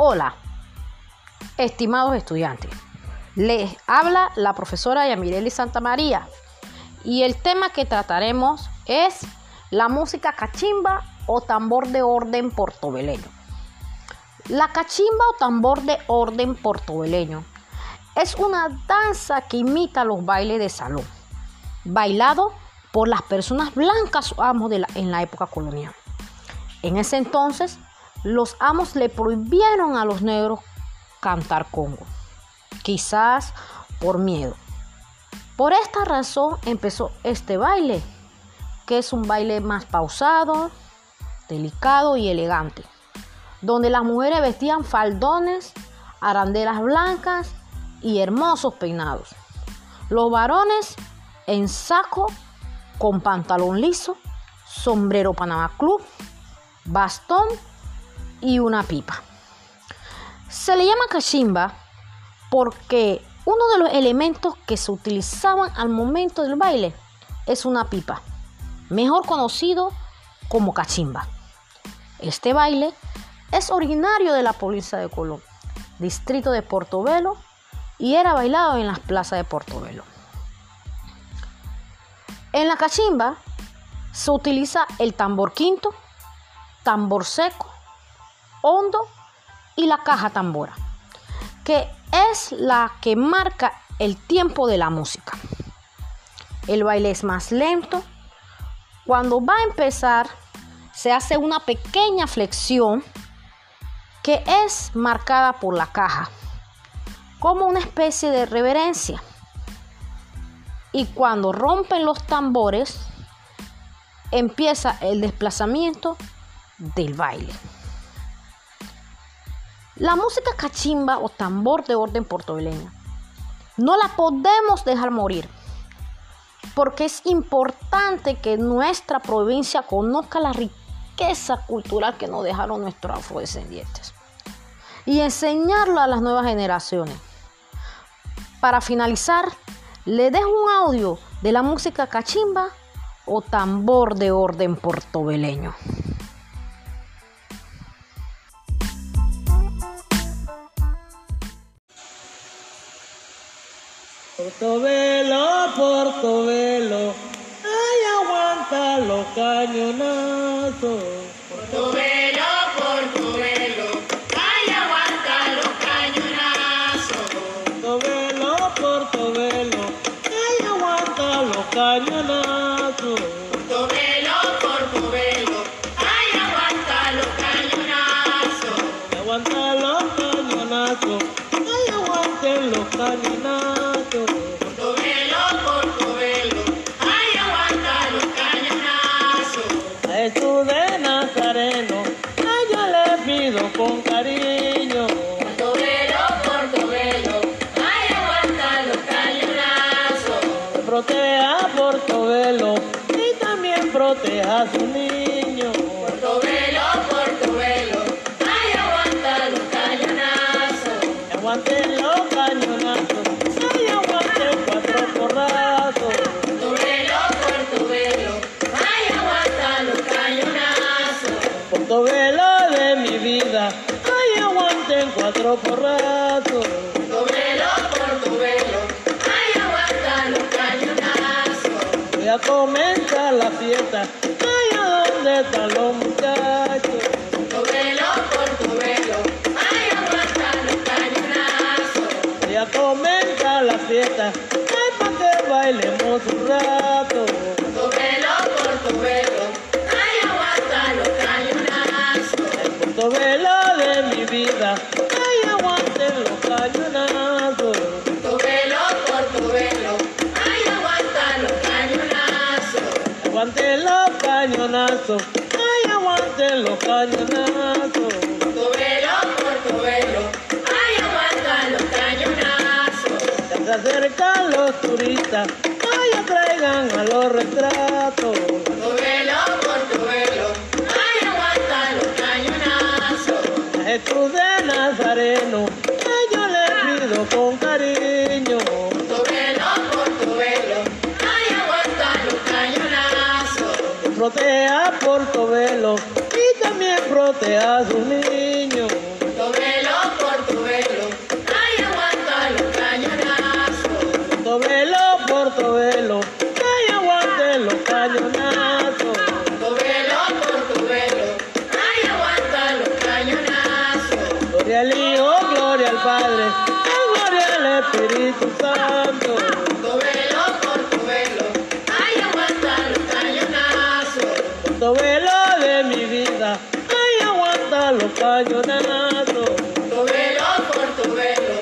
Hola, estimados estudiantes. Les habla la profesora Yamireli Santa María y el tema que trataremos es la música cachimba o tambor de orden portobeleño. La cachimba o tambor de orden portobeleño es una danza que imita los bailes de salón, bailado por las personas blancas amos en la época colonial. En ese entonces, los amos le prohibieron a los negros cantar congo, quizás por miedo. Por esta razón empezó este baile, que es un baile más pausado, delicado y elegante, donde las mujeres vestían faldones, arandelas blancas y hermosos peinados. Los varones en saco con pantalón liso, sombrero Panamá Club, bastón y una pipa. Se le llama cachimba porque uno de los elementos que se utilizaban al momento del baile es una pipa, mejor conocido como cachimba. Este baile es originario de la provincia de Colón, distrito de Portobelo, y era bailado en las plazas de Portobelo. En la cachimba se utiliza el tambor quinto, tambor seco, hondo y la caja tambora, que es la que marca el tiempo de la música. El baile es más lento. Cuando va a empezar, se hace una pequeña flexión que es marcada por la caja, como una especie de reverencia. Y cuando rompen los tambores, empieza el desplazamiento del baile. La música cachimba o tambor de orden portobeleña no la podemos dejar morir porque es importante que nuestra provincia conozca la riqueza cultural que nos dejaron nuestros afrodescendientes y enseñarlo a las nuevas generaciones. Para finalizar, le dejo un audio de la música cachimba o tambor de orden portobeleño. Portobelo, Portobelo, ay aguanta los cañonazos. Portobelo, Portobelo, ay aguanta los cañonazos. Portobelo, Portobelo, ay aguanta los cañonazos. Portobelo, Portobelo, ay aguanta los cañonazos. Aguanta los cañonazos, ay aguanten los cañonazos. A su niño. Portobelo, Portobelo, ay aguanta los cañonazos. Aguanten los cañonazos, ay aguanten cuatro porrazos. Portobelo, Portobelo, ay aguanta los cañonazos. Portobelo de mi vida, ay aguanten cuatro porrazos. Cañonazos. Voy a comenzar la fiesta, ay a dónde están los muchachos. Portobelo, Portobelo, ay aguanta los cañonazos. Voy a comenzar la fiesta, ay pa' que bailemos un rato. Portobelo, Portobelo, ay aguanta los cañonazos. El Portobelo de aguanten los cañonazos. Portobelo, Portobelo, ay aguanta los cañonazos. Ya se acercan los turistas, ay traigan a los retratos. Portobelo, Portobelo, ay aguanta los cañonazos. A Jesús de Nazareno, ay yo le pido con cariño. Portobelo, Portobelo, ay aguanta los cañonazos. Proteja a Portobelo y también proteja a sus niños. Sobre los ay, aguanta los cañonazos. Sobre los portobelos, ay, aguante los cañonazos. Sobre los portobelos, ay, aguanta los cañonazos. Gloria al Hijo, gloria al Padre, gloria al Espíritu Santo. Los cañonazos. Tu velo, por tu velo,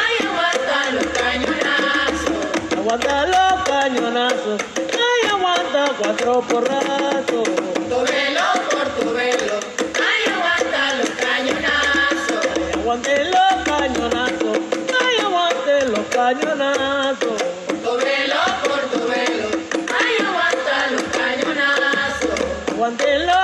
ay, aguanta los cañonazos. Aguanta los cañonazos, ay, aguanta cuatro porrazos. Tu velo, por tu velo, ay, aguanta los cañonazos. Aguante los cañonazos, ay, aguante los cañonazos. Tu velo, por tu velo, ay, aguanta los cañonazos. Aguante los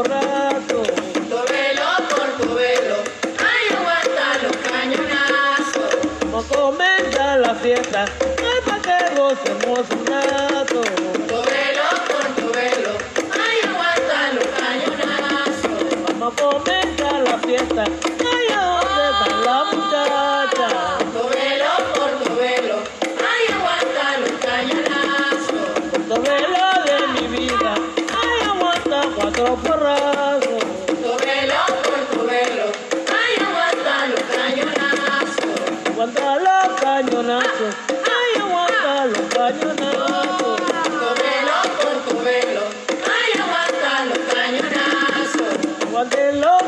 cuatro porrazos. Tu velo, por tu velo, ay, aguanta los cañonazos. Vamos a comenzar la fiesta, ay, pa' que gocemos un rato. Tu velo, por tu velo, ay, aguanta los cañonazos. Vamos a comenzar la fiesta, Sunday love.